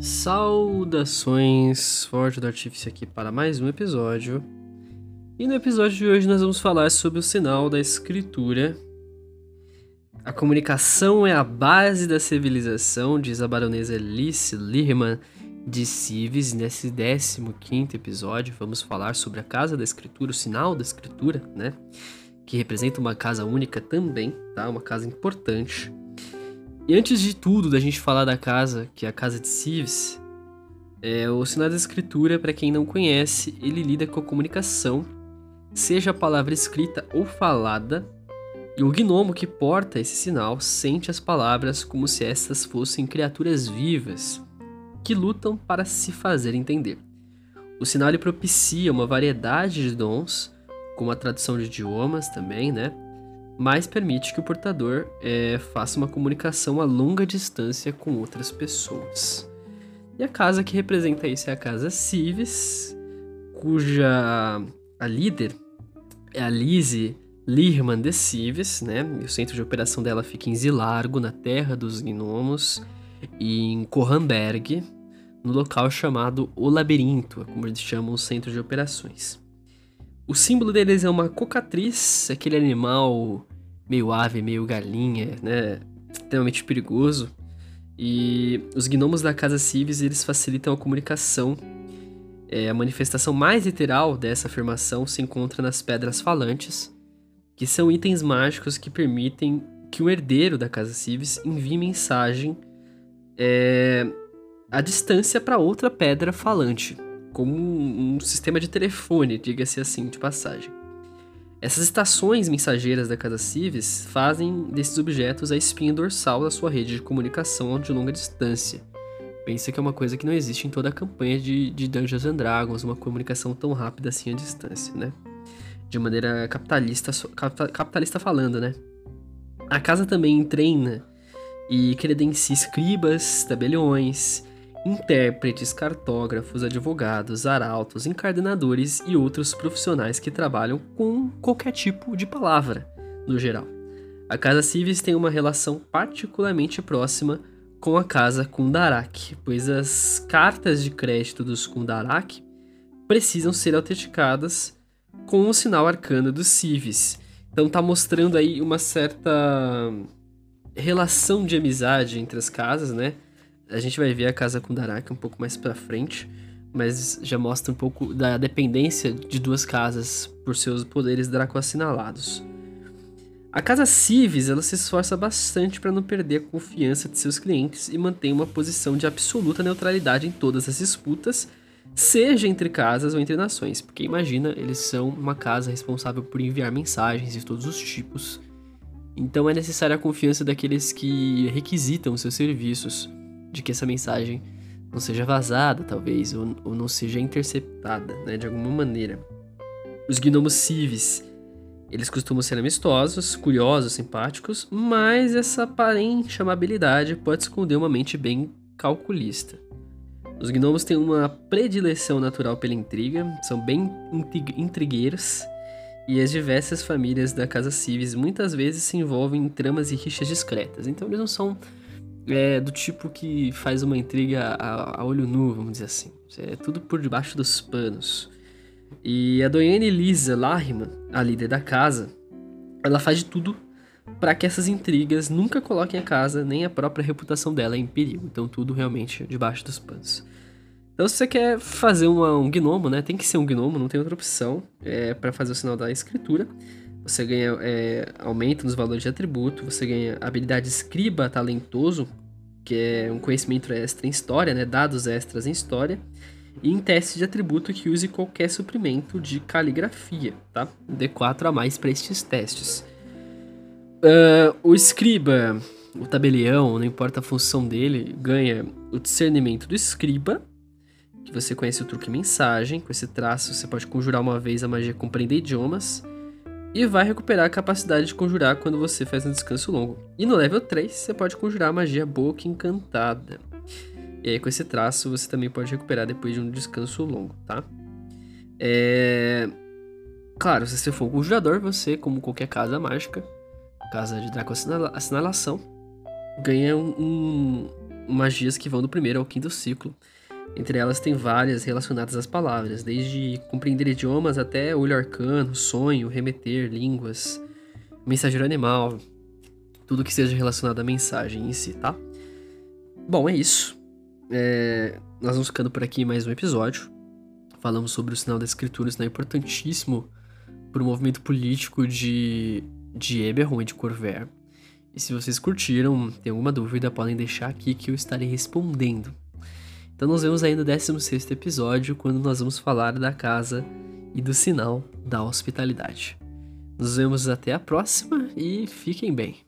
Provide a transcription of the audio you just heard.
Saudações, Forte do Artífice aqui para mais um episódio. E no episódio de hoje nós vamos falar sobre o sinal da escritura. A comunicação é a base da civilização, diz a baronesa Alice Lihman de Cives. Nesse 15 episódio vamos falar sobre a casa da escritura, o sinal da escritura, né? Que representa uma casa única também, tá? Uma casa importante. E antes de tudo, da gente falar da casa, que é a casa de Cives, é, o sinal da escritura, para quem não conhece, ele lida com a comunicação, seja a palavra escrita ou falada, e o gnomo que porta esse sinal sente as palavras como se estas fossem criaturas vivas que lutam para se fazer entender. O sinal ele propicia uma variedade de dons, como a tradução de idiomas também, né? Mas permite que o portador é, faça uma comunicação a longa distância com outras pessoas. E a casa que representa isso é a casa Cives, cuja a líder é a Lise Lirman de Cives, né? O centro de operação dela fica em Zilargo, na terra dos gnomos, e em Kohamberg, no local chamado O Labirinto, como eles chamam o centro de operações. O símbolo deles é uma cocatriz, aquele animal meio ave, meio galinha, né? Extremamente perigoso. E os gnomos da Casa Civis, eles facilitam a comunicação. É, a manifestação mais literal dessa afirmação se encontra nas pedras falantes, que são itens mágicos que permitem que o herdeiro da Casa Civis envie mensagem é, à distância para outra pedra falante, como um, um sistema de telefone, diga-se assim, de passagem. Essas estações mensageiras da Casa Civis fazem desses objetos a espinha dorsal da sua rede de comunicação de longa distância. Pensa que é uma coisa que não existe em toda a campanha de, de Dungeons and Dragons, uma comunicação tão rápida assim à distância, né? De maneira capitalista, capitalista falando, né? A casa também treina e credencia escribas, tabeliões, intérpretes, cartógrafos, advogados, arautos, encardenadores e outros profissionais que trabalham com qualquer tipo de palavra, no geral. A Casa Civis tem uma relação particularmente próxima com a Casa Kundarak, pois as cartas de crédito dos Kundarak precisam ser autenticadas com o sinal arcano dos Civis. Então tá mostrando aí uma certa relação de amizade entre as casas, né? A gente vai ver a casa com Daraka um pouco mais pra frente, mas já mostra um pouco da dependência de duas casas por seus poderes Draco assinalados. A casa Civis ela se esforça bastante para não perder a confiança de seus clientes e mantém uma posição de absoluta neutralidade em todas as disputas, seja entre casas ou entre nações, porque imagina, eles são uma casa responsável por enviar mensagens de todos os tipos. Então é necessária a confiança daqueles que requisitam seus serviços de que essa mensagem não seja vazada, talvez, ou, ou não seja interceptada, né, de alguma maneira. Os gnomos civis, eles costumam ser amistosos, curiosos, simpáticos, mas essa aparente amabilidade pode esconder uma mente bem calculista. Os gnomos têm uma predileção natural pela intriga, são bem intrigueiros, e as diversas famílias da casa civis muitas vezes se envolvem em tramas e rixas discretas, então eles não são é do tipo que faz uma intriga a, a olho nu, vamos dizer assim. É tudo por debaixo dos panos. E a Doiane Lisa Larriman, a líder da casa, ela faz de tudo para que essas intrigas nunca coloquem a casa nem a própria reputação dela em perigo. Então tudo realmente debaixo dos panos. Então se você quer fazer uma, um gnomo, né, tem que ser um gnomo, não tem outra opção é, para fazer o sinal da escritura. Você ganha é, aumento nos valores de atributo, você ganha habilidade escriba talentoso, que é um conhecimento extra em história, né? Dados extras em história. E em teste de atributo que use qualquer suprimento de caligrafia, tá? Um D4 a mais para estes testes. Uh, o escriba, o tabelião, não importa a função dele, ganha o discernimento do escriba, que você conhece o truque mensagem. Com esse traço, você pode conjurar uma vez a magia compreender idiomas e vai recuperar a capacidade de conjurar quando você faz um descanso longo. E no level 3, você pode conjurar a magia Boca Encantada. E aí, com esse traço, você também pode recuperar depois de um descanso longo, tá? É... Claro, se você for um conjurador, você, como qualquer casa mágica, casa de Draco Assinalação, ganha um, um, magias que vão do primeiro ao quinto ciclo. Entre elas tem várias relacionadas às palavras, desde compreender idiomas até olho arcano, sonho, remeter, línguas, mensageiro animal, tudo que seja relacionado à mensagem em si, tá? Bom, é isso. É... Nós vamos ficando por aqui mais um episódio. Falamos sobre o sinal da escritura, isso é importantíssimo para o movimento político de, de Eberron e de Corvair. E se vocês curtiram, tem alguma dúvida, podem deixar aqui que eu estarei respondendo. Então nos vemos aí no 16 episódio, quando nós vamos falar da casa e do sinal da hospitalidade. Nos vemos até a próxima e fiquem bem.